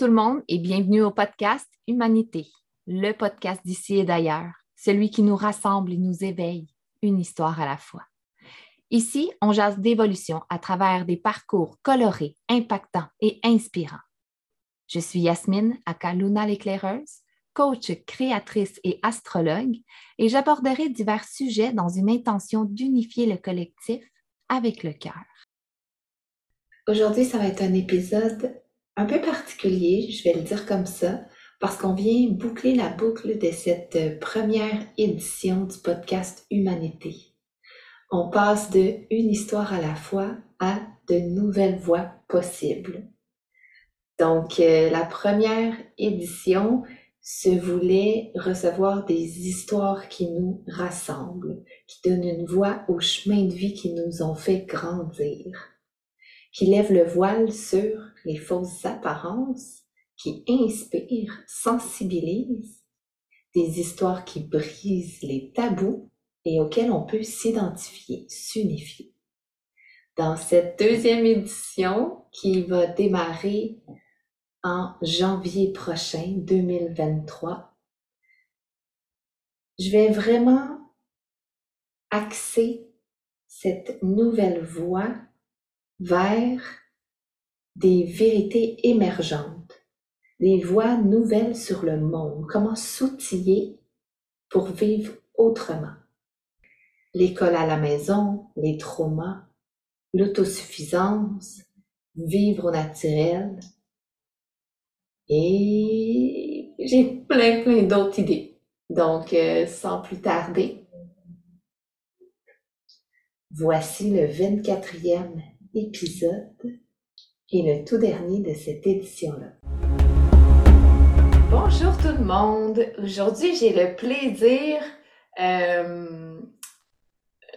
Tout le monde et bienvenue au podcast Humanité, le podcast d'ici et d'ailleurs, celui qui nous rassemble et nous éveille, une histoire à la fois. Ici, on jase d'évolution à travers des parcours colorés, impactants et inspirants. Je suis Yasmine Akaluna l'éclaireuse, coach, créatrice et astrologue, et j'aborderai divers sujets dans une intention d'unifier le collectif avec le cœur. Aujourd'hui, ça va être un épisode un peu particulier, je vais le dire comme ça, parce qu'on vient boucler la boucle de cette euh, première édition du podcast Humanité. On passe de une histoire à la fois à de nouvelles voies possibles. Donc, euh, la première édition se voulait recevoir des histoires qui nous rassemblent, qui donnent une voix au chemin de vie qui nous ont fait grandir qui lève le voile sur les fausses apparences, qui inspire, sensibilise, des histoires qui brisent les tabous et auxquelles on peut s'identifier, s'unifier. Dans cette deuxième édition qui va démarrer en janvier prochain, 2023, je vais vraiment axer cette nouvelle voie vers des vérités émergentes, des voies nouvelles sur le monde, comment s'outiller pour vivre autrement? L'école à la maison, les traumas, l'autosuffisance, vivre au naturel. Et j'ai plein, plein d'autres idées. Donc, euh, sans plus tarder, voici le 24e épisode et le tout dernier de cette édition-là. Bonjour tout le monde. Aujourd'hui, j'ai le plaisir euh,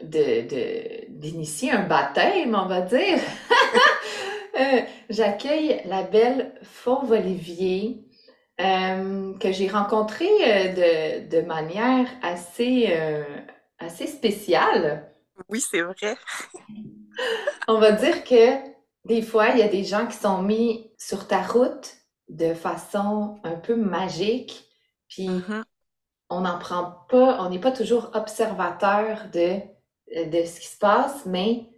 d'initier un baptême, on va dire. Euh, j'accueille la belle Fauve Olivier. Euh, que j'ai rencontrée de, de, manière assez, assez spéciale. Oui, c'est vrai. On va dire que des fois, il y a des gens qui sont mis sur ta route de façon un peu magique, puis mm-hmm. on n'en prend pas, on n'est pas toujours observateur de, de ce qui se passe, mais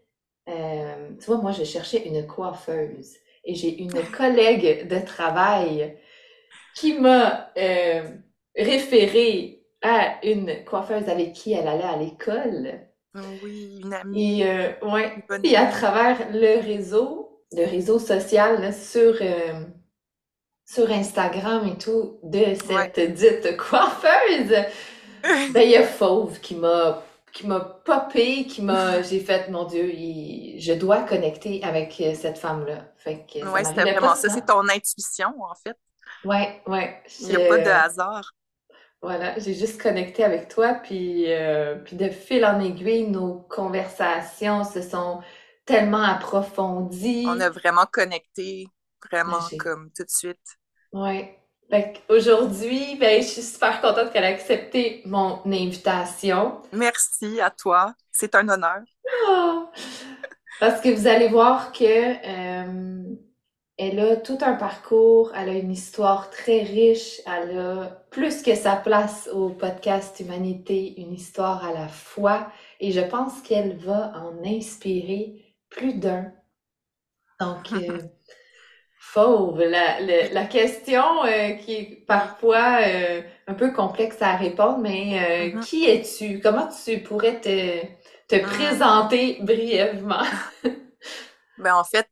euh, tu vois, moi, je cherchais une coiffeuse et j'ai une collègue de travail qui m'a euh, référé à une coiffeuse avec qui elle allait à l'école. Oui, une amie. Et, euh, ouais. Et à travers le réseau, le réseau social sur, euh, sur Instagram et tout, de cette dite coiffeuse, ben, il y a Fauve qui m'a qui m'a popé, qui m'a. J'ai fait, mon Dieu, je dois connecter avec euh, cette femme-là. Fait que ouais, c'était vraiment ça. C'est ton intuition, en fait. Ouais, ouais. Il n'y a pas de hasard. Voilà, j'ai juste connecté avec toi, puis, euh, puis de fil en aiguille, nos conversations se sont tellement approfondies. On a vraiment connecté, vraiment comme tout de suite. Oui. Aujourd'hui, ben, je suis super contente qu'elle ait accepté mon invitation. Merci à toi, c'est un honneur. Ah! Parce que vous allez voir que euh, elle a tout un parcours, elle a une histoire très riche, elle a plus que sa place au podcast Humanité, une histoire à la fois, et je pense qu'elle va en inspirer plus d'un. Donc, euh, fauve, la, la, question euh, qui est parfois euh, un peu complexe à répondre, mais mm-hmm. qui es-tu? Comment tu pourrais te, te mm. présenter brièvement? ben, en fait,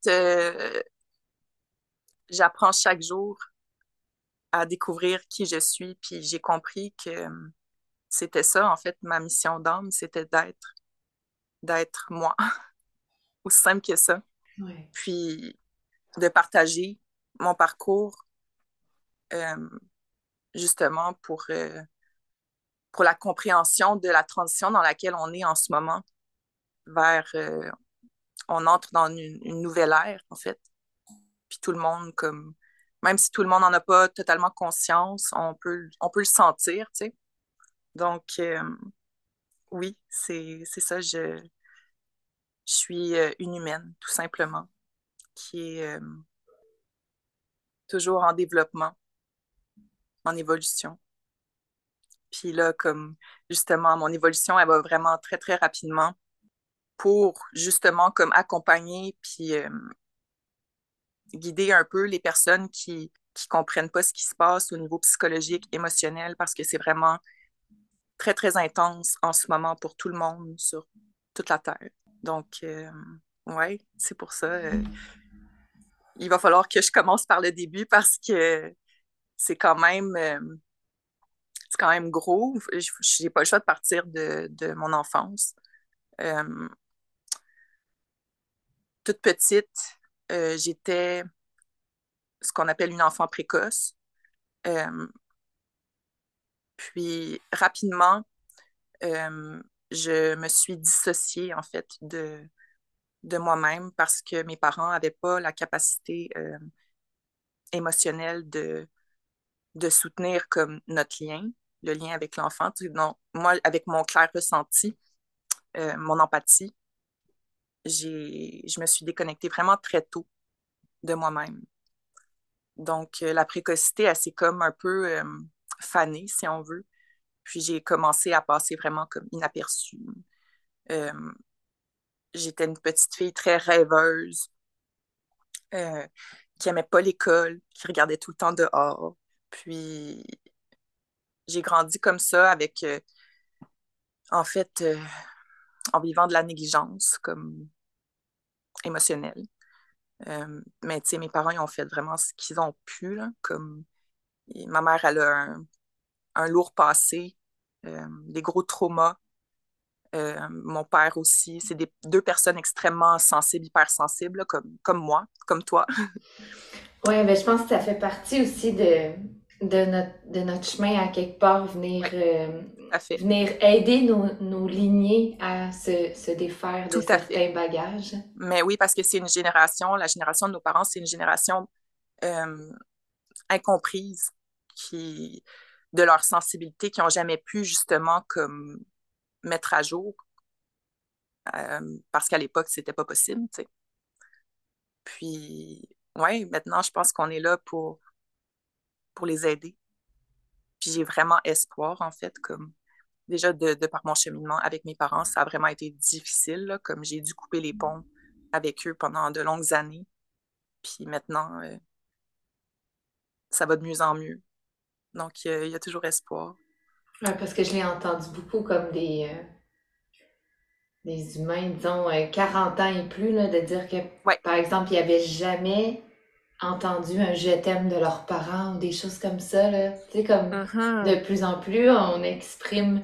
j'apprends chaque jour à découvrir qui je suis, puis j'ai compris que hum, c'était ça, en fait, ma mission d'âme, c'était d'être, d'être moi. Aussi simple que ça. Puis de partager mon parcours hum, justement pour, euh, pour la compréhension de la transition dans laquelle on est en ce moment vers euh, on entre dans une nouvelle ère en fait puis tout le monde, comme, même si tout le monde n'en a pas totalement conscience, on peut, on peut le sentir, tu sais. Donc, euh, oui, c'est ça, je, je suis euh, une humaine, tout simplement, qui est... Euh, toujours en développement, en évolution. Puis là, comme justement, mon évolution, elle va vraiment très, très rapidement pour justement comme accompagner puis guider un peu les personnes qui qui comprennent pas ce qui se passe au niveau psychologique, émotionnel, parce que c'est vraiment très, très intense en ce moment pour tout le monde sur toute la Terre. Donc, euh, ouais, c'est pour ça. Euh, il va falloir que je commence par le début parce que c'est quand même euh, c'est quand même gros. Je n'ai pas le choix de partir de, de mon enfance. toute petite, j'étais ce qu'on appelle une enfant précoce. Euh, puis rapidement, euh, je me suis dissociée en fait de, de moi-même parce que mes parents n'avaient pas la capacité euh, émotionnelle de, de soutenir comme notre lien, le lien avec l'enfant. Moi, avec mon clair ressenti, mon empathie, je me suis déconnectée vraiment très tôt de moi-même. Donc, euh, la précocité, elle s'est comme un peu euh, fanée, si on veut. Puis j'ai commencé à passer vraiment comme inaperçue. Euh, j'étais une petite fille très rêveuse, qui n'aimait pas l'école, qui regardait tout le temps dehors. Puis j'ai grandi comme ça avec, en fait, en vivant de la négligence comme émotionnelle. Euh, mais tu sais, mes parents, ils ont fait vraiment ce qu'ils ont pu. comme ma mère, elle a un, lourd passé, euh, des gros traumas. Euh, mon père aussi. C'est des, deux personnes extrêmement sensibles, hypersensibles, comme, comme moi, comme toi. oui, mais je pense que ça fait partie aussi de, de notre, de notre chemin à quelque part, venir, euh, venir aider nos, nos, lignées à se, se défaire de certains bagages. Mais oui, parce que c'est une génération, la génération de nos parents, c'est une génération euh, incomprise qui, de leur sensibilité, qui n'ont jamais pu justement comme mettre à jour. Euh, parce qu'à l'époque, c'était pas possible, tu sais. Puis, oui, maintenant, je pense qu'on est là pour pour les aider. Puis j'ai vraiment espoir, en fait, comme déjà de, par mon cheminement avec mes parents, ça a vraiment été difficile, comme j'ai dû couper les ponts avec eux pendant de longues années. Puis maintenant, euh, ça va de mieux en mieux. Donc, il y, a toujours espoir. Ouais, parce que je l'ai entendu beaucoup comme des, euh, des humains, disons, 40 euh, ans et plus, là, de dire que, par exemple, il n'y avait jamais entendu un je t'aime de leurs parents ou des choses comme ça. Là. Tu sais, comme uh-huh. de plus en plus, on exprime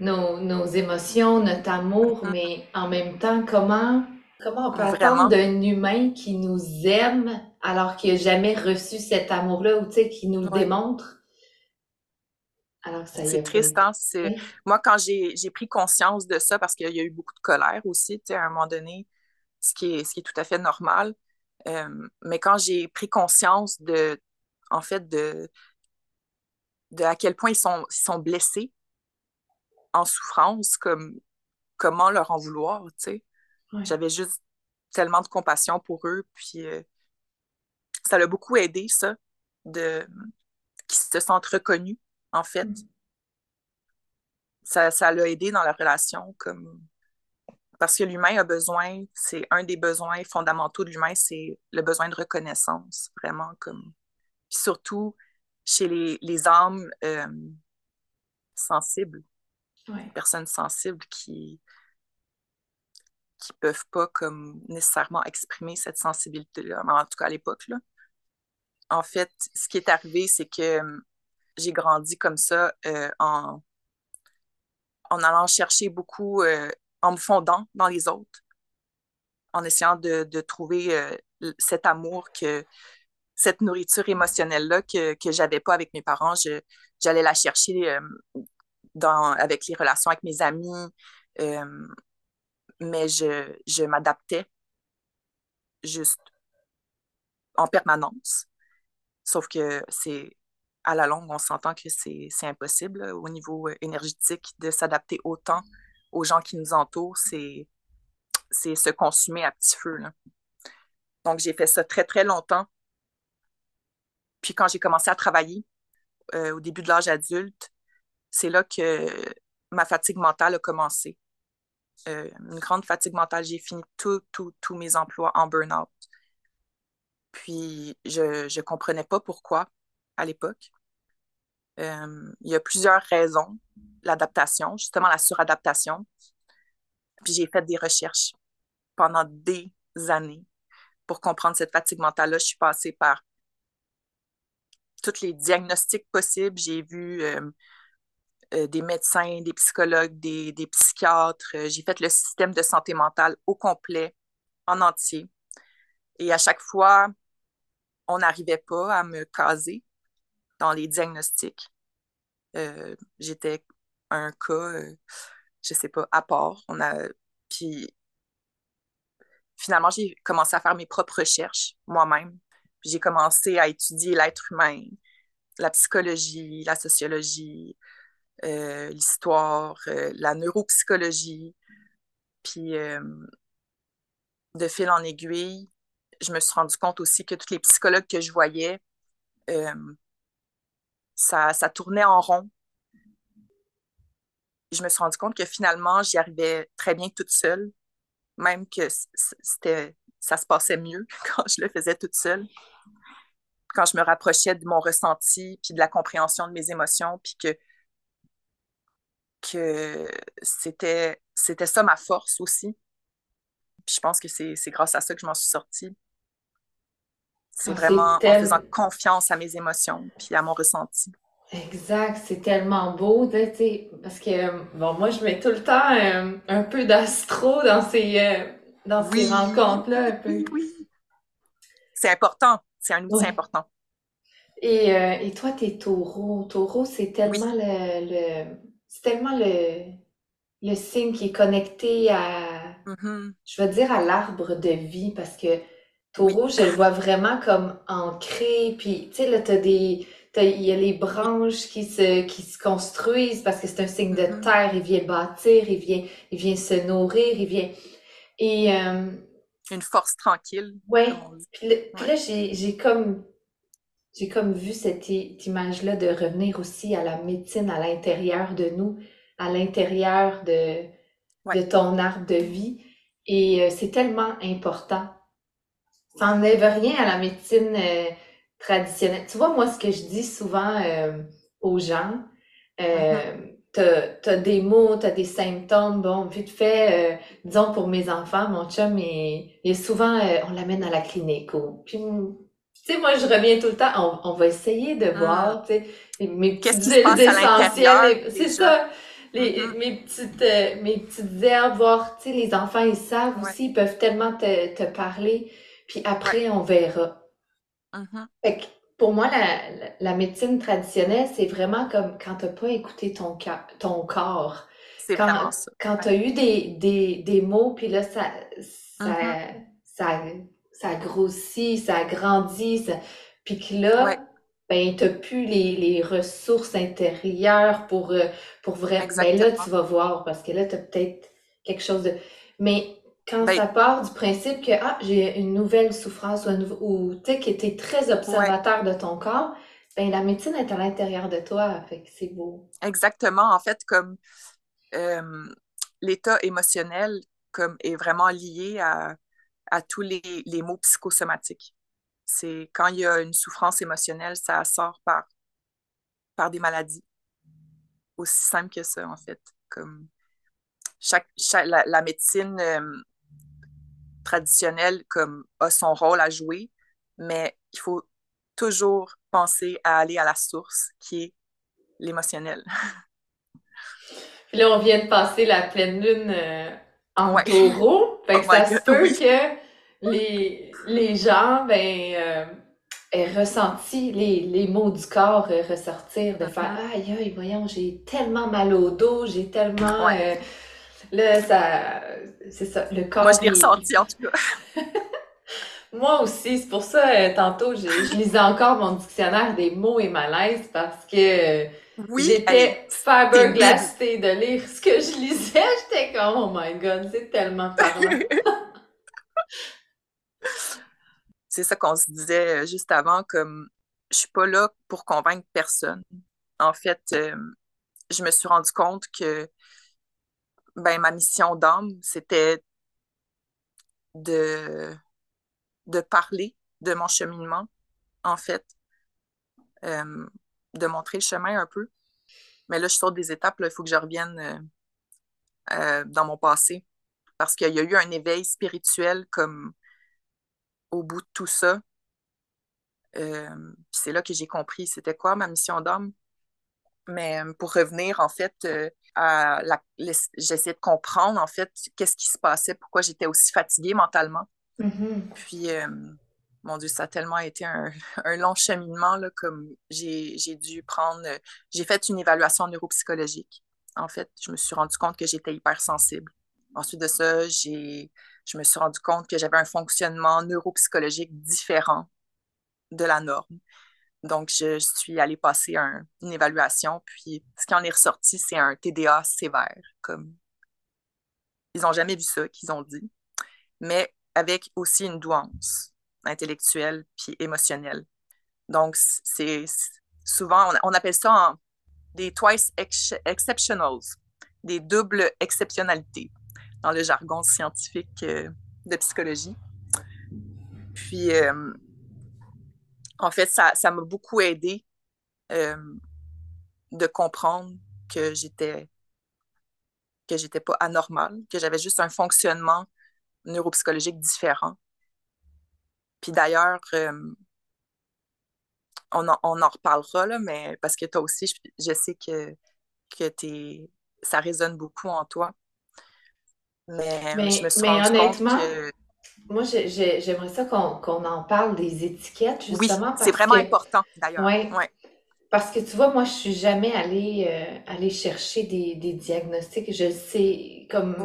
nos, nos émotions, notre amour, uh-huh. mais en même temps, comment, comment on peut attendre d'un humain qui nous aime alors qu'il n'a jamais reçu cet amour-là ou tu sais, qui nous le démontre? C'est triste, hein? Moi, quand j'ai pris conscience de ça, parce qu'il y a eu beaucoup de colère aussi, tu sais, à un moment donné, ce qui est, ce qui est tout à fait normal, euh, mais quand j'ai pris conscience de, en fait, de, de à quel point ils sont, sont blessés, en souffrance, comme comment leur en vouloir, tu sais. J'avais juste tellement de compassion pour eux, puis euh, ça l'a beaucoup aidé, ça, de qu'ils se sentent reconnus, en fait. Mm. Ça, ça l'a aidé dans la relation, comme parce que l'humain a besoin, c'est un des besoins fondamentaux de l'humain, c'est le besoin de reconnaissance, vraiment comme. surtout chez les, les âmes euh, sensibles, personnes sensibles qui qui peuvent pas comme nécessairement exprimer cette sensibilité-là, en tout cas à l'époque. Là. En fait, ce qui est arrivé, c'est que euh, j'ai grandi comme ça euh, en, en allant chercher beaucoup en me fondant dans les autres, en essayant de, trouver euh, cet amour, que, cette nourriture émotionnelle-là que, que j'avais pas avec mes parents. j'allais la chercher euh, dans, avec les relations avec mes amis, euh, mais je, je m'adaptais juste en permanence. Sauf que c'est à la longue, on s'entend que c'est impossible au niveau énergétique de s'adapter autant aux gens qui nous entourent, c'est, se consumer à petit feu. Donc, j'ai fait ça très, très longtemps. Puis quand j'ai commencé à travailler au début de l'âge adulte, c'est là que ma fatigue mentale a commencé. une grande fatigue mentale. J'ai fini tous mes emplois en burn-out. Puis je ne comprenais pas pourquoi à l'époque. Il y a plusieurs raisons. L'adaptation, justement la suradaptation. Puis j'ai fait des recherches pendant des années pour comprendre cette fatigue mentale-là. Je suis passée par tous les diagnostics possibles. J'ai vu euh, euh, des médecins, des psychologues, des, des psychiatres. J'ai fait le système de santé mentale au complet, en entier. Et à chaque fois, on n'arrivait pas à me caser dans les diagnostics. Euh, j'étais un cas, euh, je sais pas, à part. On a, puis finalement, j'ai commencé à faire mes propres recherches moi-même. J'ai commencé à étudier l'être humain, la psychologie, la sociologie, euh, l'histoire, la neuropsychologie. Puis de fil en aiguille, je me suis rendu compte aussi que tous les psychologues que je voyais, euh, ça, ça tournait en rond. Je me suis rendu compte que finalement, j'y arrivais très bien toute seule, même que c'était, ça se passait mieux quand je le faisais toute seule. Quand je me rapprochais de mon ressenti, puis de la compréhension de mes émotions, puis que, que c'était, c'était ça ma force aussi. Puis je pense que c'est, c'est grâce à ça que je m'en suis sortie. C'est ah, vraiment en faisant confiance à mes émotions puis à mon ressenti. Exact, c'est tellement beau, tu sais, parce que, bon, moi, je mets tout le temps euh, un peu d'astro dans ces, euh, dans ces rencontres-là, un peu. Oui, oui. C'est important, c'est un outil important. Et, euh, et toi, t'es taureau. Taureau, c'est tellement le, le c'est tellement le, le signe qui est connecté à, mm-hmm. je veux dire, à l'arbre de vie, parce que Taureau, je le vois vraiment comme ancré. Puis, tu sais, là, t'as des. Il y a les branches qui se, qui se construisent parce que c'est un signe de mm-hmm. terre. Il vient bâtir, il vient, il vient se nourrir, il vient. Et. Euh, Une force tranquille. Ouais. Puis, là, j'ai comme. J'ai comme vu cette, image-là de revenir aussi à la médecine à l'intérieur de nous, à l'intérieur de, de ton arbre de vie. Et euh, c'est tellement important ça n'enlève rien à la médecine euh, traditionnelle. Tu vois, moi, ce que je dis souvent euh, aux gens, euh, mm-hmm. t'as as des mots, t'as des symptômes, bon, vite fait, disons pour mes enfants, mon chum, il, est souvent, on l'amène à la clinique. Ou, puis, tu sais, moi, je reviens tout le temps, on, va essayer de ah. voir, tu sais, mes petites huiles essentielles, c'est ça. Les, mm-hmm. mes petites mes petites herbes, voir, tu sais, les enfants, ils savent aussi, ils peuvent tellement te, te parler. Puis après, on verra. Mm-hmm. Fait que pour moi, la, la, médecine traditionnelle, c'est vraiment comme quand tu n'as pas écouté ton, ton corps. Ça. Quand tu as eu des, des, des mots, puis là, ça, ça, mm-hmm. ça, ça, grossit, ça grandit, puis que là, ben, tu n'as plus les, les, ressources intérieures pour, euh, pour vraiment. Ben là, tu vas voir, parce que là, tu as peut-être quelque chose de. Mais quand ben ça part du principe que ah, j'ai une nouvelle souffrance ou, tu sais, que tu es très observateur de ton corps, ben la médecine est à l'intérieur de toi, fait que c'est beau. Exactement. En fait, comme l'état émotionnel comme est vraiment lié à, à tous les, les mots psychosomatiques. C'est quand il y a une souffrance émotionnelle, ça sort par, par des maladies. Aussi simple que ça, en fait. Comme chaque, la, la, médecine traditionnel comme a son rôle à jouer, mais il faut toujours penser à aller à la source qui est l'émotionnel. Puis là, on vient de passer la pleine lune euh, en taureau. Fait que oh ça se peut que les, les gens ben, euh, aient ressenti les, les mots du corps euh, ressortir, de faire. Aïe, aïe, voyons, j'ai tellement mal au dos, j'ai tellement. Là, ça. C'est ça. Le corps. Moi, je l'ai ressenti, en tout cas. Moi aussi, c'est pour ça, euh, tantôt, je, je, lisais encore mon dictionnaire des mots et malaises parce que oui, j'étais de lire ce que je lisais. J'étais comme, oh my god, c'est tellement parlant. c'est ça qu'on se disait euh, juste avant, comme je suis pas là pour convaincre personne. En fait, euh, je me suis rendu compte que ben, ma mission d'âme, c'était de, de parler de mon cheminement, en fait, euh, de montrer le chemin un peu. Mais là, je saute des étapes, il faut que je revienne euh, euh, dans mon passé. Parce qu'il y a eu un éveil spirituel comme au bout de tout ça. c'est là que j'ai compris c'était quoi ma mission d'âme. Mais pour revenir, en fait, à la, j'essayais de comprendre, en fait, qu'est-ce qui se passait, pourquoi j'étais aussi fatiguée mentalement. Mm-hmm. Puis, mon Dieu, ça a tellement été un, long cheminement, là, comme j'ai dû prendre... J'ai fait une évaluation neuropsychologique. En fait, je me suis rendu compte que j'étais hypersensible. Ensuite de ça, j'ai je me suis rendu compte que j'avais un fonctionnement neuropsychologique différent de la norme. Donc, je, suis allée passer une évaluation, puis ce qui en est ressorti, c'est un TDA sévère, comme ils n'ont jamais vu ça qu'ils ont dit, mais avec aussi une douance intellectuelle puis émotionnelle. Donc, c'est souvent, on, appelle ça des twice exceptionals, des doubles exceptionnalités dans le jargon scientifique euh, de psychologie. Puis, euh, en fait, ça, m'a beaucoup aidé euh, de comprendre que j'étais que j'étais pas anormale, que j'avais juste un fonctionnement neuropsychologique différent. Puis d'ailleurs, euh, on, en, reparlera, là, mais parce que toi aussi, je, sais que, que ça résonne beaucoup en toi. Mais, je me suis rendu honnêtement, compte que moi, j'aimerais ça qu'on en parle des étiquettes, justement. Oui, c'est vraiment important, d'ailleurs. Oui. Parce que tu vois, moi, je suis jamais allée, euh, chercher des, diagnostics. Je sais, comme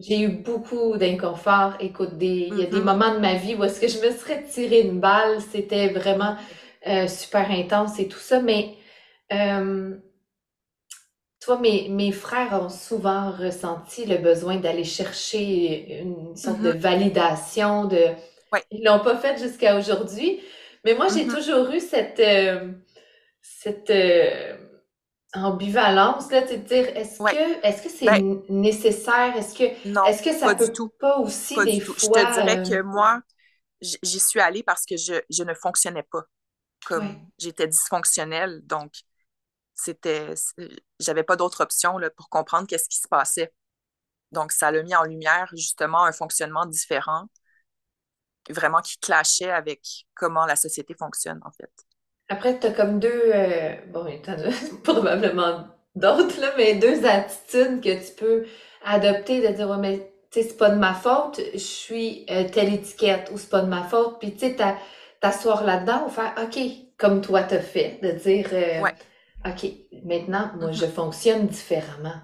j'ai eu beaucoup d'inconfort. Écoute, des, il y a des mm-hmm. moments de ma vie où est-ce que je me serais tiré une balle. C'était vraiment euh, super intense et tout ça. Mais euh, toi, mes, mes frères ont souvent ressenti le besoin d'aller chercher une sorte de mm-hmm. validation. De... Ils l'ont pas fait jusqu'à aujourd'hui. Mais moi, j'ai mm-hmm. toujours eu cette, euh, cette euh, ambivalence là, de dire est-ce que est-ce que c'est ben nécessaire? Est-ce que est-ce que ça pas peut tout. pas aussi des fois. Je te dirais que euh, moi, j'y suis allée parce que je, je ne fonctionnais pas. Comme j'étais dysfonctionnelle. Donc, c'était j'avais pas d'autre option là, pour comprendre qu'est-ce qui se passait. Donc, ça l'a mis en lumière justement un fonctionnement différent, vraiment qui clashait avec comment la société fonctionne, en fait. Après, tu as comme deux, euh, bon, il y en a probablement d'autres, là, mais deux attitudes que tu peux adopter, de dire, ouais, mais tu sais, c'est pas de ma faute, je suis euh, telle étiquette, ou c'est pas de ma faute, puis tu sais, t'asseoir là-dedans ou faire, OK, comme toi t'as fait, de dire, euh, OK, maintenant, moi, je mm-hmm. fonctionne différemment.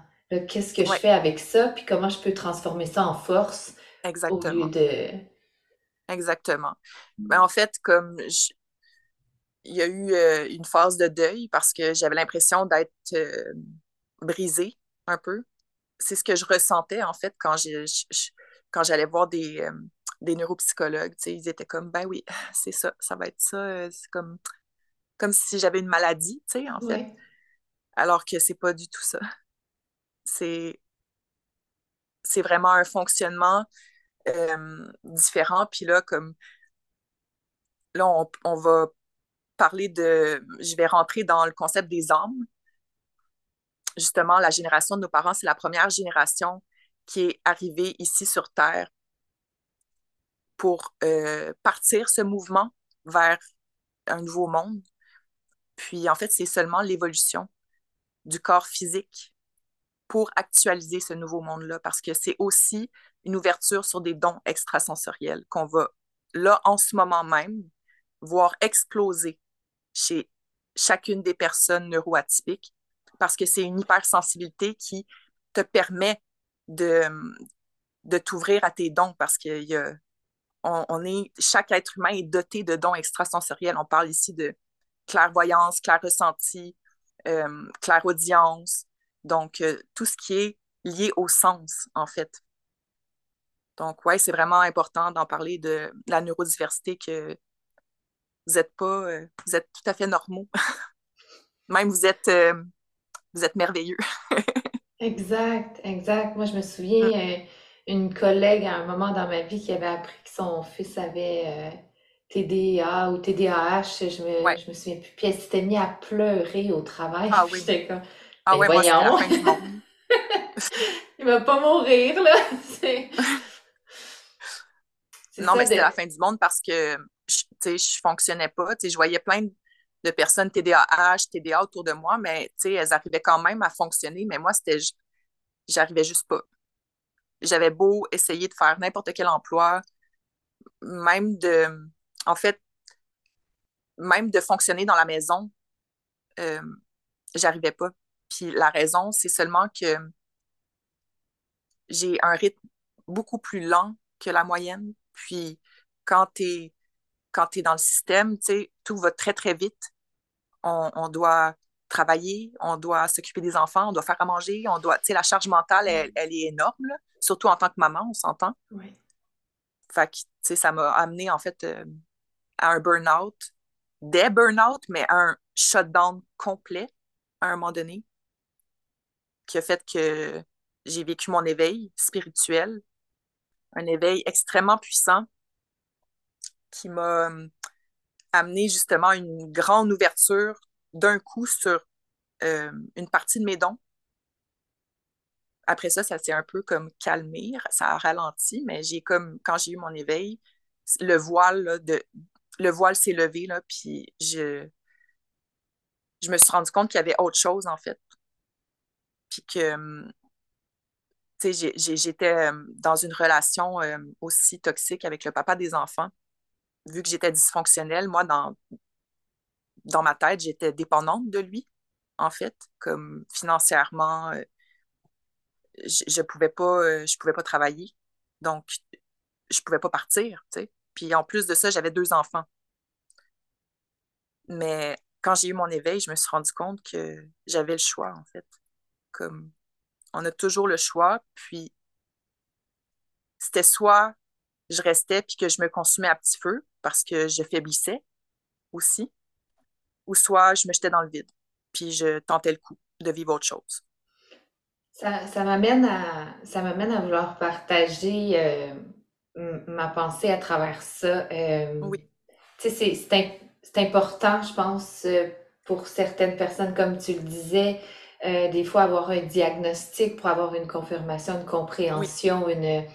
Qu'est-ce que je fais avec ça, puis comment je peux transformer ça en force Exactement. au lieu de... Exactement. Mais ben, en fait, comme il y a eu euh, une phase de deuil parce que j'avais l'impression d'être euh, brisée un peu. C'est ce que je ressentais, en fait, quand quand j'allais voir des, euh, des neuropsychologues. Ils étaient comme, ben oui, c'est ça, ça va être ça. C'est comme comme si j'avais une maladie, tu sais, en fait. Alors que c'est pas du tout ça. C'est c'est vraiment un fonctionnement euh, différent. Puis là, comme là, on, va parler de. Je vais rentrer dans le concept des âmes. Justement, la génération de nos parents, c'est la première génération qui est arrivée ici sur Terre pour euh, partir ce mouvement vers un nouveau monde. Puis en fait, c'est seulement l'évolution du corps physique pour actualiser ce nouveau monde-là, parce que c'est aussi une ouverture sur des dons extrasensoriels qu'on va, là, en ce moment même, voir exploser chez chacune des personnes neuroatypiques, parce que c'est une hypersensibilité qui te permet de, de t'ouvrir à tes dons, parce que on, est, chaque être humain est doté de dons extrasensoriels. On parle ici de clairvoyance, clair ressenti, euh, audience. Donc, euh, tout ce qui est lié au sens, en fait. Donc, ouais, c'est vraiment important d'en parler de la neurodiversité que, vous êtes pas, euh, vous êtes tout à fait normaux. Même vous êtes, euh, vous êtes merveilleux. exact, exact. Moi, je me souviens, mm. une collègue à un moment dans ma vie qui avait appris que son fils avait TDA ou TDAH, je me, je me souviens plus. Puis elle s'était mise à pleurer au travail. Ah oui. Comme, ah ouais, moi, la fin du monde. Il va pas mourir, là. non, mais c'était la fin du monde parce que je, je fonctionnais pas. Je voyais plein de personnes TDAH, TDA autour de moi, mais elles arrivaient quand même à fonctionner. Mais moi, c'était j'arrivais juste pas. J'avais beau essayer de faire n'importe quel emploi, même de, en fait, même de fonctionner dans la maison, euh, j'arrivais pas. Puis la raison, c'est seulement que j'ai un rythme beaucoup plus lent que la moyenne. Puis quand tu es, quand es dans le système, tout va très, très vite. On, doit travailler, on doit s'occuper des enfants, on doit faire à manger, on doit, la charge mentale, elle, est énorme, surtout en tant que maman, on s'entend. Oui. Fait que, ça m'a amené, en fait, euh, à un burn-out, des burn-out, mais un shutdown complet à un moment donné, qui a fait que j'ai vécu mon éveil spirituel, un éveil extrêmement puissant qui m'a hum, amené justement une grande ouverture d'un coup sur euh, une partie de mes dons. Après ça, ça s'est un peu comme calmé, ça a ralenti, mais j'ai comme, quand j'ai eu mon éveil, le voile, de, le voile s'est levé, là, puis je, je me suis rendu compte qu'il y avait autre chose, en fait. Puis que, hum, tu sais, j'étais hum, dans une relation aussi toxique avec le papa des enfants vu que j'étais dysfonctionnelle, moi, dans, dans ma tête, j'étais dépendante de lui, en fait, comme financièrement, euh, je, je pouvais pas, euh, je pouvais pas travailler. Donc, je pouvais pas partir, tu sais. Puis en plus de ça, j'avais deux enfants. Mais quand j'ai eu mon éveil, je me suis rendu compte que j'avais le choix, en fait. Comme on a toujours le choix, puis c'était soit je restais puis que je me consumais à petit feu parce que je faiblissais aussi, ou soit je me jetais dans le vide puis je tentais le coup de vivre autre chose. Ça, ça m'amène à ça m'amène à vouloir partager euh, ma pensée à travers ça. Euh, oui. Tu sais, c'est important, je pense, euh, pour certaines personnes, comme tu le disais, des fois avoir un diagnostic pour avoir une confirmation, une compréhension, une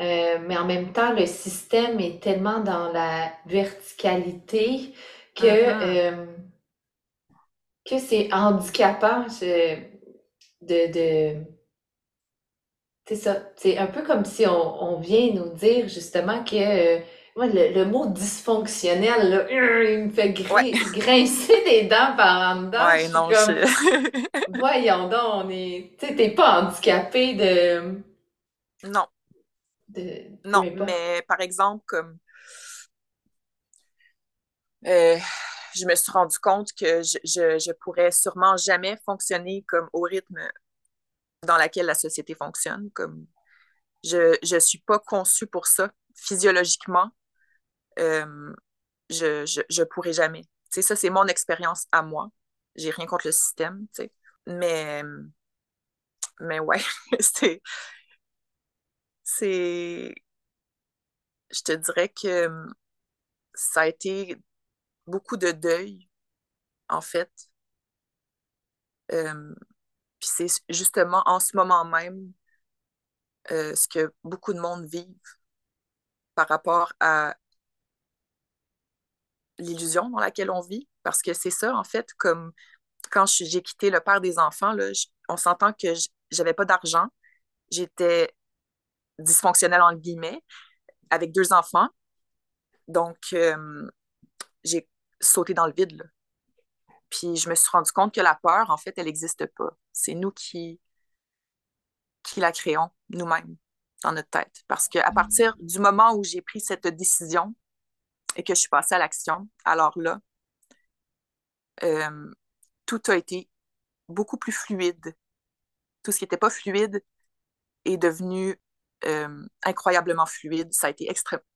euh, mais en même temps, le système est tellement dans la verticalité que, uh-huh. euh, que c'est handicapant de, de c'est ça. C'est un peu comme si on, on, vient nous dire justement que euh, le, mot dysfonctionnel, là, il me fait grincer des dents par en dedans. Ouais, non, comme, Voyons donc, on est. Tu sais, t'es pas handicapé de. Non non, mais par exemple, comme euh, je me suis rendu compte que je, je, pourrais sûrement jamais fonctionner comme au rythme dans lequel la société fonctionne. Comme je ne suis pas conçue pour ça physiologiquement. Euh, je, je, pourrais jamais. Tu ça, c'est mon expérience à moi. J'ai rien contre le système, tu sais. Mais, mais ouais, c'est c'est. Je te dirais que hum, ça a été beaucoup de deuil, en fait. Hum, puis c'est justement en ce moment même euh, ce que beaucoup de monde vivent par rapport à l'illusion dans laquelle on vit. Parce que c'est ça, en fait, comme quand j'ai quitté le père des enfants, là, on s'entend que j'avais pas d'argent. J'étais dysfonctionnelle, en guillemets, avec deux enfants. Donc, j'ai sauté dans le vide. Puis je me suis rendu compte que la peur, en fait, elle n'existe pas. C'est nous qui, qui la créons nous-mêmes dans notre tête. Parce qu'à partir du moment où j'ai pris cette décision et que je suis passée à l'action, alors là, euh, tout a été beaucoup plus fluide. Tout ce qui n'était pas fluide est devenu euh, incroyablement fluide. Ça a été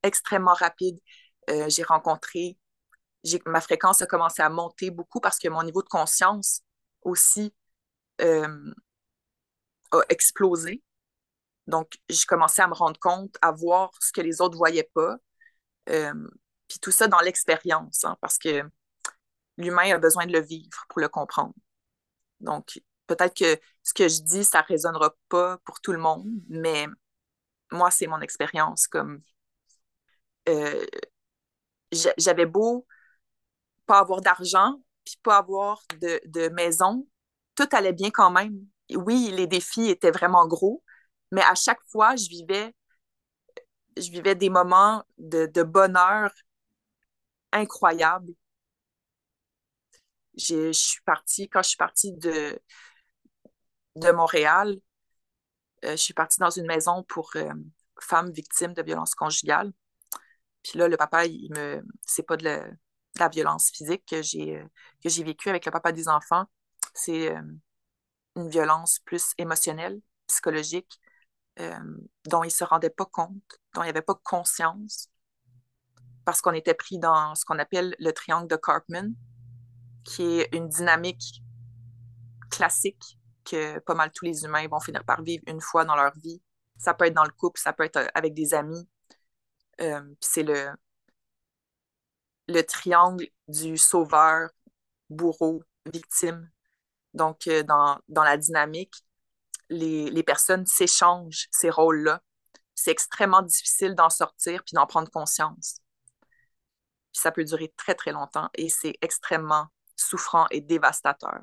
extrêmement rapide. Euh, j'ai rencontré, ma fréquence a commencé à monter beaucoup parce que mon niveau de conscience aussi a explosé. Donc, j'ai commencé à me rendre compte, à voir ce que les autres ne voyaient pas. Puis tout ça dans l'expérience, hein, parce que l'humain a besoin de le vivre pour le comprendre. Donc, peut-être que ce que je dis, ça ne résonnera pas pour tout le monde, mais moi, c'est mon expérience. Comme euh, j'avais beau pas avoir d'argent, puis pas avoir de, de maison, tout allait bien quand même. Oui, les défis étaient vraiment gros, mais à chaque fois, je vivais, je vivais des moments de, de bonheur incroyables. Je suis partie, quand je suis partie de, de Montréal, euh, je suis partie dans une maison pour euh, femmes victimes de violences conjugales. Puis là, le papa, il me, c'est pas de la, violence physique que j'ai, euh, que j'ai vécue avec le papa des enfants. C'est une violence plus émotionnelle, psychologique, dont il se rendait pas compte, dont il avait pas conscience, parce qu'on était pris dans ce qu'on appelle le triangle de Karpman, qui est une dynamique classique que pas mal tous les humains vont finir par vivre une fois dans leur vie. Ça peut être dans le couple, ça peut être euh, avec des amis. Euh, c'est le, le triangle du sauveur, bourreau, victime. Donc, euh, dans, dans, la dynamique, les, les personnes s'échangent ces rôles-là. C'est extrêmement difficile d'en sortir puis d'en prendre conscience. Puis ça peut durer très, très longtemps et c'est extrêmement souffrant et dévastateur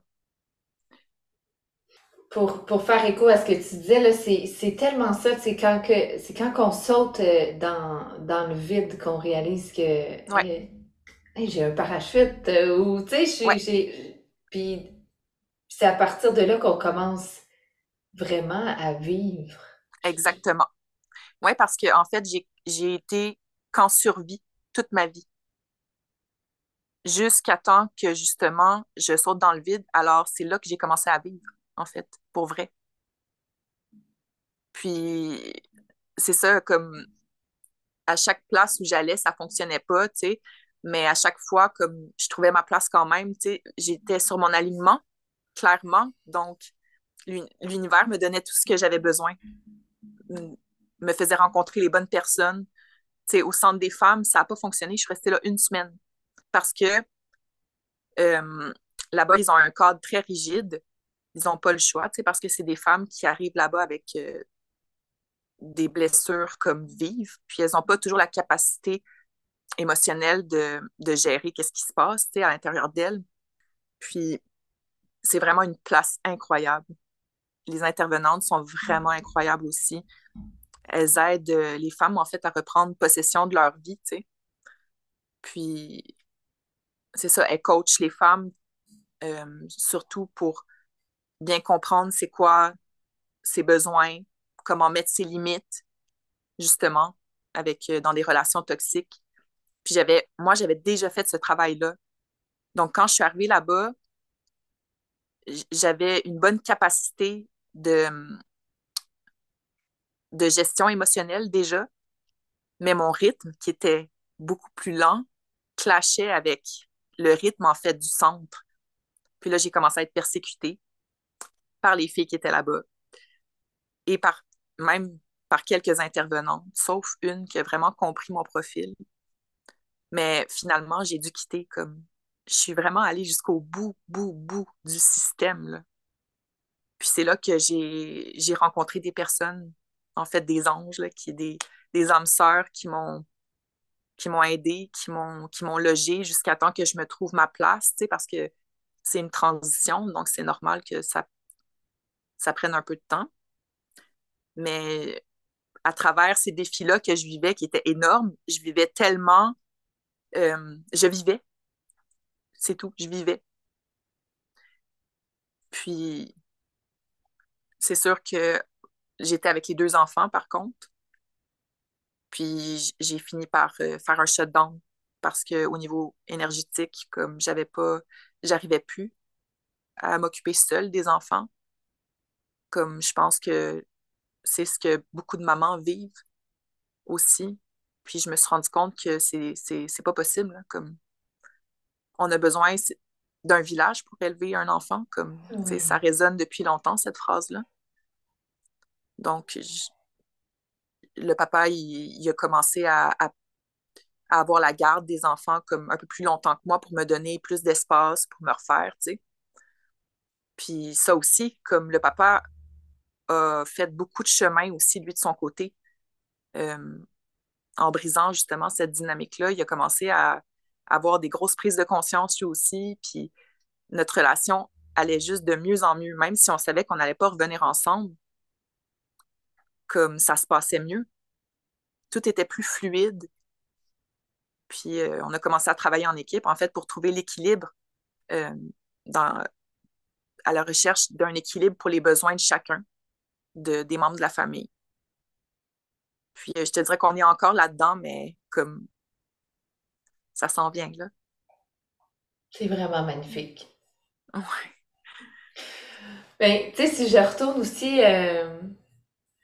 pour, pour, faire écho à ce que tu disais, c'est tellement ça, c'est quand, que, quand on saute euh, dans, dans le vide qu'on réalise que j'ai un parachute euh, ou, tu sais, Puis c'est à partir de là qu'on commence vraiment à vivre. Exactement. Oui, parce que en fait, j'ai été qu'en survie toute ma vie. Jusqu'à temps que justement je saute dans le vide, alors c'est là que j'ai commencé à vivre en fait, pour vrai. Puis, c'est ça, comme à chaque place où j'allais, ça fonctionnait pas, tu sais, mais à chaque fois, comme je trouvais ma place quand même, tu sais, j'étais sur mon alignement, clairement, donc l'univers me donnait tout ce que j'avais besoin, me faisait rencontrer les bonnes personnes. Tu sais, au centre des femmes, ça n'a pas fonctionné, je suis restée là une semaine parce que euh, là-bas, ils ont un cadre très rigide ils n'ont pas le choix, parce que c'est des femmes qui arrivent là-bas avec euh, des blessures comme vives, puis elles n'ont pas toujours la capacité émotionnelle de, gérer qu'est-ce qui se passe à l'intérieur d'elles. Puis c'est vraiment une place incroyable. Les intervenantes sont vraiment incroyables aussi. Elles aident euh, les femmes en fait à reprendre possession de leur vie. Puis c'est ça, elles coachent les femmes euh, surtout pour bien comprendre c'est quoi ses besoins, comment mettre ses limites, justement, avec euh, dans des relations toxiques. Puis j'avais, moi, j'avais déjà fait ce travail-là. Donc, quand je suis arrivée là-bas, j'avais une bonne capacité de, de gestion émotionnelle déjà, mais mon rythme, qui était beaucoup plus lent, clashait avec le rythme, en fait, du centre. Puis là, j'ai commencé à être persécutée par les filles qui étaient là-bas et par même par quelques intervenantes, sauf une qui a vraiment compris mon profil. Mais finalement, j'ai dû quitter comme je suis vraiment allée jusqu'au bout, bout, bout du système. Puis c'est là que j'ai, rencontré des personnes, en fait des anges, qui, des, des âmes sœurs qui m'ont qui m'ont aidé, qui m'ont qui m'ont logé jusqu'à temps que je me trouve ma place, parce que c'est une transition, donc c'est normal que ça ça prenne un peu de temps. Mais à travers ces défis-là que je vivais, qui étaient énormes, je vivais tellement, euh, je vivais. C'est tout, je vivais. Puis, c'est sûr que j'étais avec les deux enfants, par contre. Puis, j'ai fini par euh, faire un shutdown parce qu'au niveau énergétique, comme j'avais pas, j'arrivais plus à m'occuper seule des enfants. Comme je pense que c'est ce que beaucoup de mamans vivent aussi. Puis je me suis rendu compte que c'est, c'est, pas possible. comme on a besoin d'un village pour élever un enfant. Comme, Ça résonne depuis longtemps, cette phrase-là. Donc, le papa, il, a commencé à, avoir la garde des enfants comme un peu plus longtemps que moi pour me donner plus d'espace pour me refaire, tu sais. Puis ça aussi, comme le papa a fait beaucoup de chemin aussi, lui, de son côté, en brisant justement cette dynamique-là, il a commencé à, avoir des grosses prises de conscience lui aussi, puis notre relation allait juste de mieux en mieux, même si on savait qu'on n'allait pas revenir ensemble, comme ça se passait mieux. Tout était plus fluide. Puis euh, on a commencé à travailler en équipe, en fait, pour trouver l'équilibre euh, à la recherche d'un équilibre pour les besoins de chacun de, des membres de la famille. Puis euh, je te dirais qu'on est encore là-dedans, mais comme ça s'en vient, là. C'est vraiment magnifique. Ouais. Ben, tu sais, si je retourne aussi euh,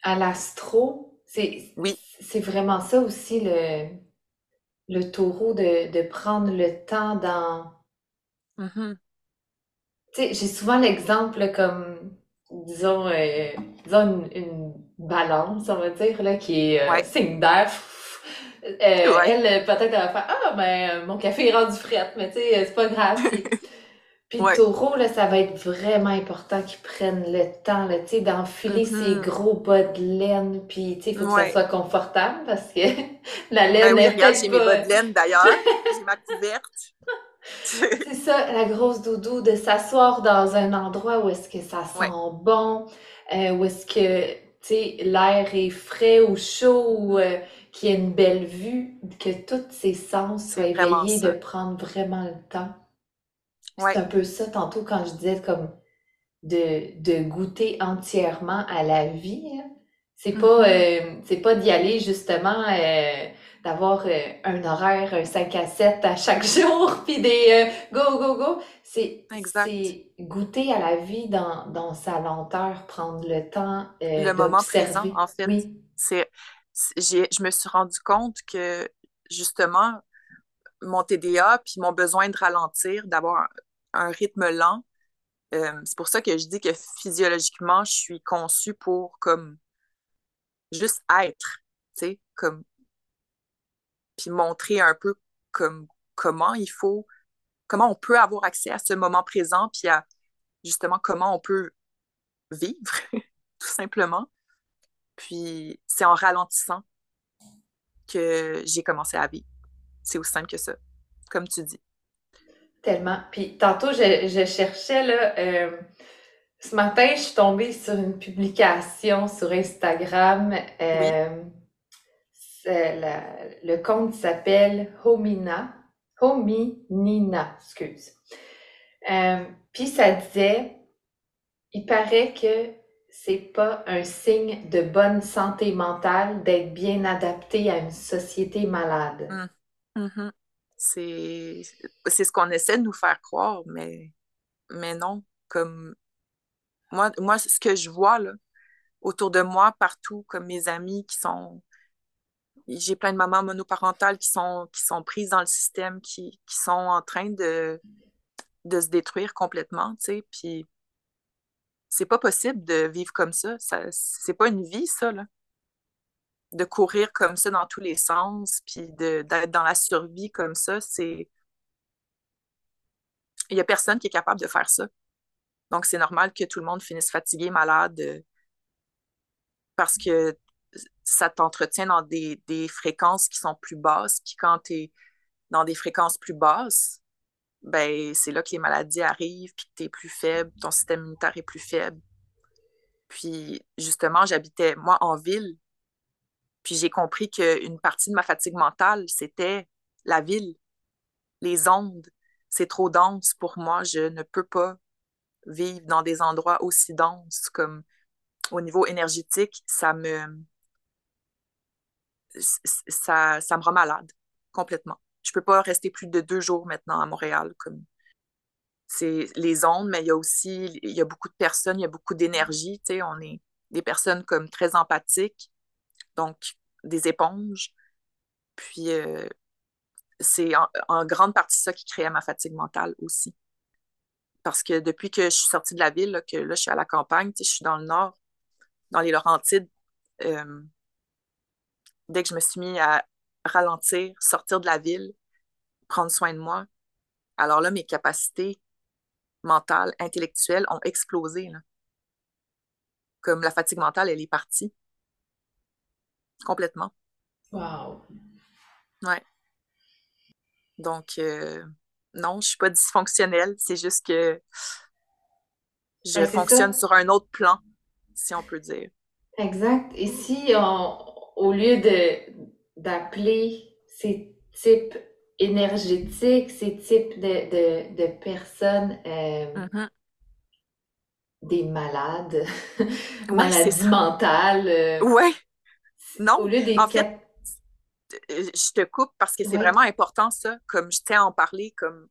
à l'astro, c'est oui. c'est vraiment ça aussi le, le taureau de, de prendre le temps dans. Mm-hmm. Tu sais, j'ai souvent l'exemple comme, disons, euh, disons une, balance, on va dire, là, qui est euh, signe d'air euh, elle, peut-être, elle va faire Ah, ben, mon café est rendu fret, mais tu sais, c'est pas grave. Puis, le taureau, là, ça va être vraiment important qu'ils prennent le temps, là, tu sais, d'enfiler ses mm-hmm. gros bas de laine. Puis, tu sais, il faut que ça soit confortable parce que la laine ben oui, regarde, j'ai mes bas de laine d'ailleurs. j'ai ma couverte. c'est ça, la grosse doudou, de s'asseoir dans un endroit où est-ce que ça sent bon, euh, où est-ce que, tu sais, l'air est frais ou chaud, ou euh, qu'il y ait une belle vue, que tous ses sens soient éveillés, de prendre vraiment le temps. C'est un peu ça tantôt quand je disais comme de, de goûter entièrement à la vie. Hein. C'est pas, mm-hmm. euh, c'est pas d'y aller justement, euh, d'avoir euh, un horaire, un 5 à 7 à chaque jour, puis des go, go, go. C'est, goûter à la vie dans, dans sa lenteur, prendre le temps. le moment présent, en fait. C'est je me suis rendu compte que justement, mon TDA puis mon besoin de ralentir, d'avoir un, rythme lent, euh, c'est pour ça que je dis que physiologiquement, je suis conçue pour comme juste être, tu sais, comme puis montrer un peu comme comment il faut, comment on peut avoir accès à ce moment présent, puis à justement comment on peut vivre, tout simplement. Puis c'est en ralentissant que j'ai commencé à vivre. C'est aussi simple que ça, comme tu dis. Tellement. Puis tantôt, je, cherchais, là, euh, ce matin, je suis tombée sur une publication sur Instagram. Euh, le compte s'appelle Homina. Hominina, excuse. Euh, puis ça disait, il paraît que c'est pas un signe de bonne santé mentale d'être bien adapté à une société malade. Mmh. Mmh c'est ce qu'on essaie de nous faire croire, mais, mais non. Comme moi, moi, ce que je vois là, autour de moi, partout, comme mes amis qui sont. J'ai plein de mamans monoparentales qui sont, qui sont prises dans le système, qui, qui sont en train de, de se détruire complètement, tu sais. Puis c'est pas possible de vivre comme ça. ça c'est pas une vie, ça. De courir comme ça dans tous les sens, puis d'être dans la survie comme ça, c'est. Il n'y a personne qui est capable de faire ça. Donc, c'est normal que tout le monde finisse fatigué, malade, parce que ça t'entretient dans des, des, fréquences qui sont plus basses. Puis quand tu es dans des fréquences plus basses, ben, c'est là que les maladies arrivent, puis que tu es plus faible, ton système immunitaire est plus faible. Puis, justement, j'habitais, moi, en ville, puis j'ai compris qu'une partie de ma fatigue mentale, c'était la ville, les ondes. C'est trop dense pour moi. Je ne peux pas vivre dans des endroits aussi denses comme au niveau énergétique, ça me ça, ça me rend malade complètement je peux pas rester plus de deux jours maintenant à Montréal. Comme c'est les ondes, mais il y a aussi il y a beaucoup de personnes, il y a beaucoup d'énergie. On est des personnes comme très empathiques, donc des éponges. Puis euh, c'est en, grande partie ça qui créait ma fatigue mentale aussi. Parce que depuis que je suis sortie de la ville, que là, je suis à la campagne, je suis dans le nord, dans les Laurentides, euh, dès que je me suis mis à ralentir, sortir de la ville, prendre soin de moi, alors là, mes capacités mentales, intellectuelles ont explosé. Comme la fatigue mentale, elle est partie. Complètement. Wow. Ouais. Donc, euh, non, je suis pas dysfonctionnelle. C'est juste que je fonctionne sur un autre plan, si on peut dire. Exact. Et si au lieu de d'appeler ces types énergétiques, ces types de, de, personnes, euh, mm-hmm. des malades, maladies mentales. Euh, oui. Non. Au lieu des en fait, je te coupe parce que c'est vraiment important, ça, comme je tiens à en parler, comme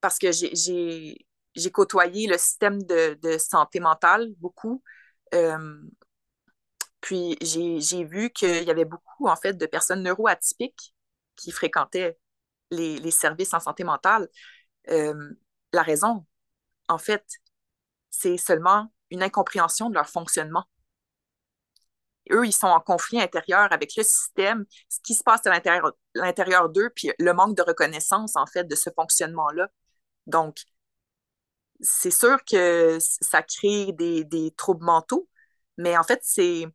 parce que j'ai côtoyé le système de, de santé mentale beaucoup. Euh, puis j'ai vu qu'il y avait beaucoup, en fait, de personnes neuroatypiques qui fréquentaient les, les services en santé mentale. Euh, la raison, en fait, c'est seulement une incompréhension de leur fonctionnement eux, ils sont en conflit intérieur avec le système, ce qui se passe à l'intérieur d'eux, puis le manque de reconnaissance, en fait, de ce fonctionnement-là. Donc, c'est sûr que ça crée des, troubles mentaux, mais en fait, c'est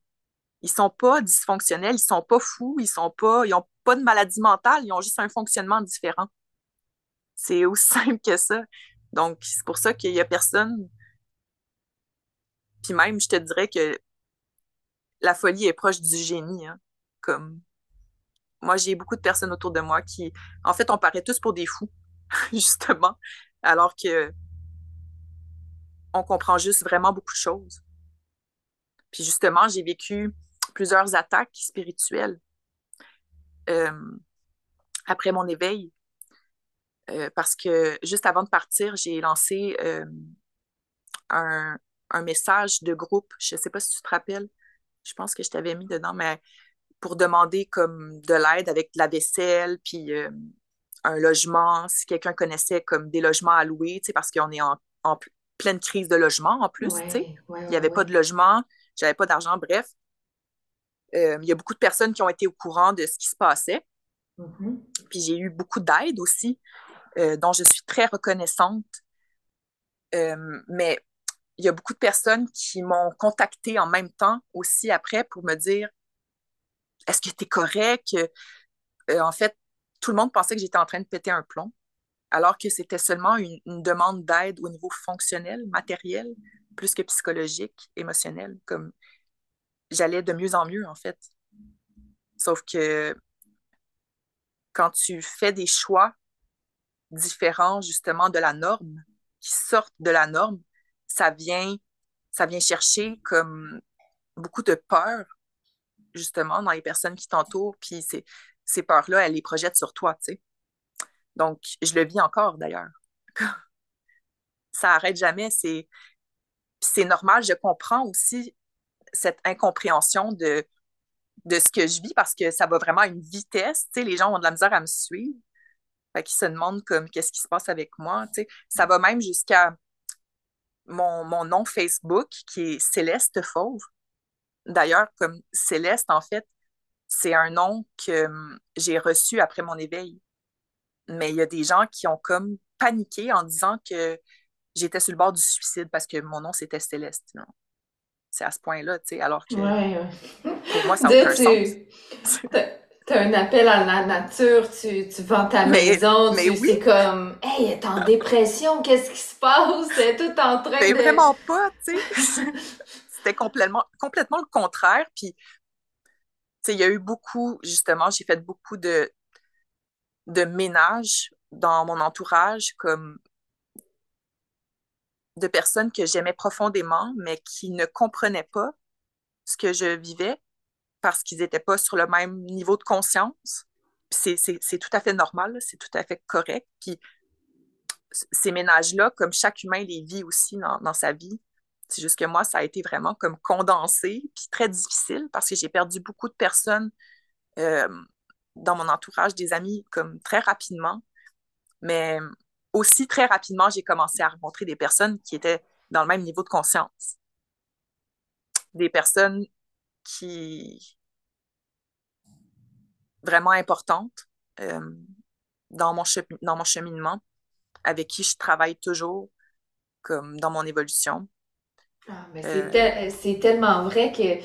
ils sont pas dysfonctionnels, ils sont pas fous, ils sont pas, ils ont pas de maladie mentale, ils ont juste un fonctionnement différent. C'est aussi simple que ça. Donc, c'est pour ça qu'il y a personne. Puis même, je te dirais que la folie est proche du génie. Hein, comme moi, j'ai beaucoup de personnes autour de moi qui, en fait, on paraît tous pour des fous, justement, alors que on comprend juste vraiment beaucoup de choses. Puis justement, j'ai vécu plusieurs attaques spirituelles euh, après mon éveil. Euh, parce que juste avant de partir, j'ai lancé euh, un, un, message de groupe. Je ne sais pas si tu te rappelles je pense que je t'avais mis dedans, mais pour demander comme de l'aide avec de la vaisselle, puis euh, un logement, si quelqu'un connaissait comme des logements à louer, parce qu'on est en, pleine crise de logement en plus, il n'y avait pas de logement, j'avais pas d'argent, bref. Euh, il y a beaucoup de personnes qui ont été au courant de ce qui se passait. Mm-hmm. Puis j'ai eu beaucoup d'aide aussi, euh, dont je suis très reconnaissante. mais il y a beaucoup de personnes qui m'ont contacté en même temps aussi après pour me dire est-ce que tu es correct? Euh, en fait, tout le monde pensait que j'étais en train de péter un plomb, alors que c'était seulement une, demande d'aide au niveau fonctionnel, matériel, plus que psychologique, émotionnel. Comme j'allais de mieux en mieux, en fait. Sauf que quand tu fais des choix différents, justement, de la norme, qui sortent de la norme, ça vient, ça vient chercher comme beaucoup de peur, justement, dans les personnes qui t'entourent, puis ces, ces peurs-là, elles les projettent sur toi, tu sais. Donc, je le vis encore, d'ailleurs. ça arrête jamais, c'est c'est normal, je comprends aussi cette incompréhension de, de ce que je vis parce que ça va vraiment à une vitesse, tu sais, les gens ont de la misère à me suivre. Fait se demandent comme qu'est-ce qui se passe avec moi, tu sais. Ça va même jusqu'à mon, nom Facebook qui est Céleste Fauve. D'ailleurs, comme Céleste, en fait, c'est un nom que hum, j'ai reçu après mon éveil. Mais il y a des gens qui ont comme paniqué en disant que j'étais sur le bord du suicide parce que mon nom, c'était Céleste. C'est à ce point-là, tu sais, alors que pour moi, ça n'a aucun sens. Tu as un appel à la nature, tu, tu vends ta maison, mais tu, c'est comme, hey, elle est en dépression, qu'est-ce qui se passe? Elle est tout en train mais de. vraiment pas, tu sais. C'était complètement, complètement le contraire. Puis, tu sais, il y a eu beaucoup, justement, j'ai fait beaucoup de, de ménage dans mon entourage, comme de personnes que j'aimais profondément, mais qui ne comprenaient pas ce que je vivais parce qu'ils n'étaient pas sur le même niveau de conscience. C'est tout à fait normal, c'est tout à fait correct. Puis ces ménages-là, comme chaque humain les vit aussi dans, sa vie, c'est juste que moi, ça a été vraiment comme condensé, puis très difficile parce que j'ai perdu beaucoup de personnes euh, dans mon entourage des amis comme très rapidement, mais aussi très rapidement, j'ai commencé à rencontrer des personnes qui étaient dans le même niveau de conscience. Des personnes qui vraiment importantes euh, dans, mon dans mon cheminement, avec qui je travaille toujours, comme dans mon évolution. Ah, euh, c'est tellement vrai que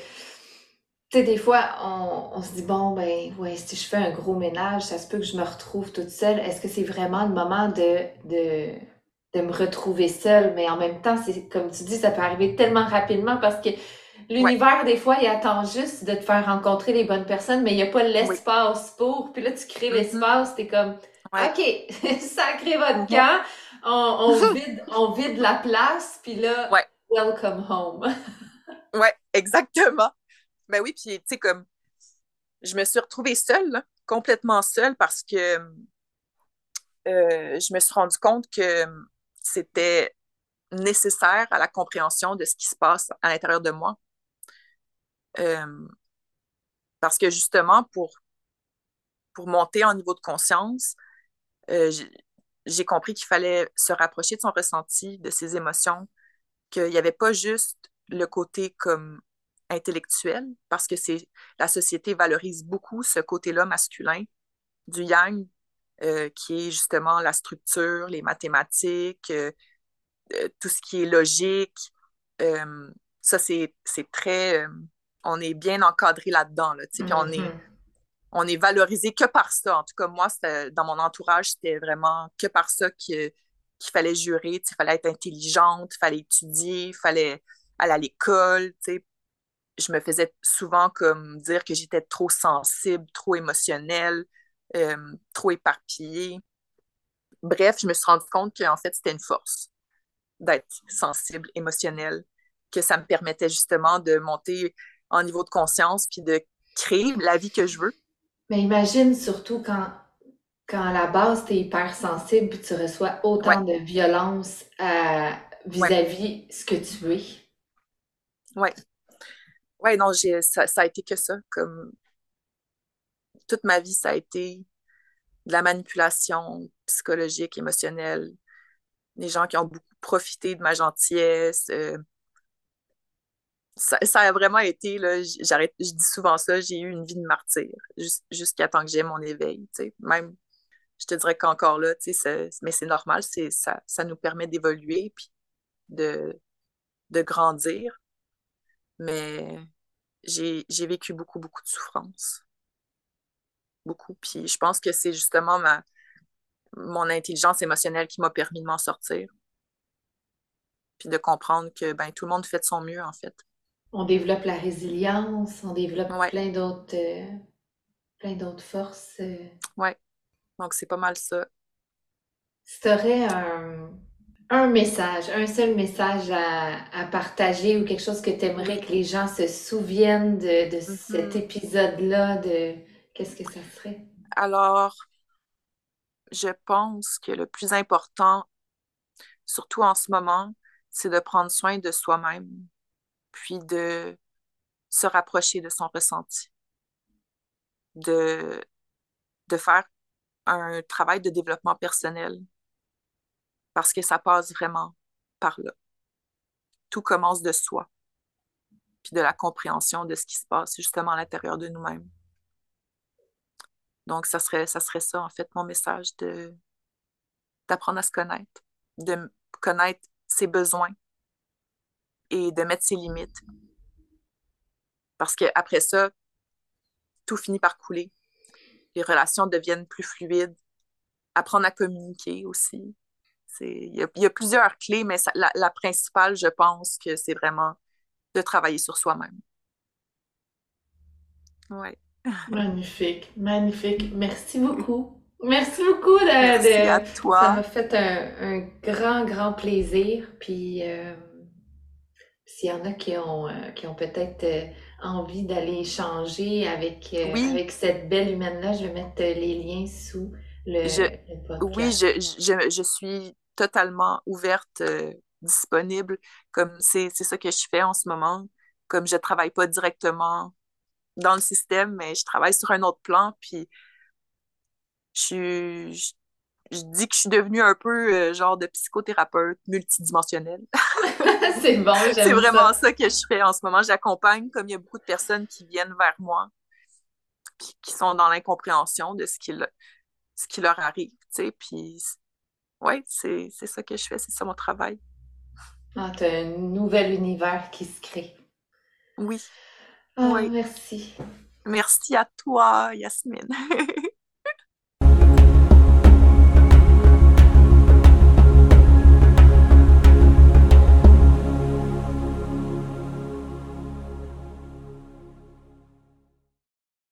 tu sais, des fois, on, se dit, bon, ben, ouais, si je fais un gros ménage, ça se peut que je me retrouve toute seule. Est-ce que c'est vraiment le moment de, de, de me retrouver seule? Mais en même temps, c'est comme tu dis, ça peut arriver tellement rapidement parce que l'univers, des fois, il attend juste de te faire rencontrer les bonnes personnes, mais il n'y a pas l'espace pour. Puis là, tu crées mm-hmm. l'espace, t'es comme, OK, sacré votre camp, on, on, vide, on vide la place, puis là, welcome home. ouais, exactement. Ben oui, puis tu sais, comme je me suis retrouvée seule, complètement seule, parce que euh, je me suis rendu compte que c'était nécessaire à la compréhension de ce qui se passe à l'intérieur de moi. Euh, parce que justement, pour, pour monter en niveau de conscience, euh, j'ai compris qu'il fallait se rapprocher de son ressenti, de ses émotions, qu'il n'y avait pas juste le côté comme intellectuel, parce que c'est la société valorise beaucoup ce côté-là masculin du yang, euh, qui est justement la structure, les mathématiques, tout ce qui est logique. ça, c'est très... on est bien encadré là-dedans, là, puis on est mm-hmm. on est valorisé que par ça. En tout cas, moi, dans mon entourage, c'était vraiment que par ça qu'il fallait jurer, il fallait être intelligente, il fallait étudier, il fallait aller à l'école, je me faisais souvent comme dire que j'étais trop sensible, trop émotionnelle, euh, trop éparpillée. Bref, je me suis rendu compte qu'en fait, c'était une force d'être sensible, émotionnelle, que ça me permettait justement de monter en niveau de conscience puis de créer la vie que je veux. Mais imagine surtout quand, quand à la base, tu es hypersensible et tu reçois autant de violence euh, vis-à-vis -vis ce que tu es. Oui, ouais, non, ça, ça, a été que ça. Comme toute ma vie, ça a été de la manipulation psychologique, émotionnelle. Des gens qui ont beaucoup profité de ma gentillesse. Euh, ça, a vraiment été, là, j'arrête, je dis souvent ça, j'ai eu une vie de martyr jusqu'à temps que j'ai mon éveil. Même, je te dirais qu'encore là, mais c'est normal, ça, ça nous permet d'évoluer puis de, de grandir mais j'ai vécu beaucoup, beaucoup de souffrance. Beaucoup. Puis je pense que c'est justement ma, mon intelligence émotionnelle qui m'a permis de m'en sortir. Puis de comprendre que ben, tout le monde fait de son mieux, en fait. On développe la résilience, on développe plein d'autres euh, plein d'autres forces. Euh. Oui. Donc c'est pas mal ça. Si tu aurais un, un message, un seul message à, partager ou quelque chose que tu aimerais que les gens se souviennent de, mm-hmm. cet épisode-là, de qu'est-ce que ça serait? Alors, je pense que le plus important, surtout en ce moment, c'est de prendre soin de soi-même, puis de se rapprocher de son ressenti, de, faire un travail de développement personnel, parce que ça passe vraiment par là. Tout commence de soi, puis de la compréhension de ce qui se passe justement à l'intérieur de nous-mêmes. Donc, ça serait, ça serait ça, en fait, mon message de d'apprendre à se connaître, de connaître ses besoins et de mettre ses limites. Parce qu'après ça, tout finit par couler. Les relations deviennent plus fluides. Apprendre à communiquer aussi. Il y, a plusieurs clés, mais la, principale, je pense que c'est vraiment de travailler sur soi-même. Ouais. Magnifique, magnifique. Merci beaucoup. Merci beaucoup de, Merci à toi. Ça m'a fait un, grand, grand plaisir. Puis euh, s'il y en a qui ont, euh, qui ont peut-être euh, envie d'aller échanger avec, avec cette belle humaine-là, je vais mettre les liens sous le, podcast. Oui, je, je, suis totalement ouverte, euh, disponible. Comme c'est ça que je fais en ce moment. Comme je travaille pas directement dans le système, mais je travaille sur un autre plan. Puis je, je, dis que je suis devenue un peu euh, genre de psychothérapeute multidimensionnelle. c'est bon, C'est vraiment ça. que je fais en ce moment. J'accompagne, comme il y a beaucoup de personnes qui viennent vers moi, puis qui sont dans l'incompréhension de ce qui, ce qui leur arrive, tu sais, puis ouais, c'est ça que je fais, c'est ça mon travail. Ah, as un nouvel univers qui se crée. Oui. Ah, merci. Merci à toi, Yasmine.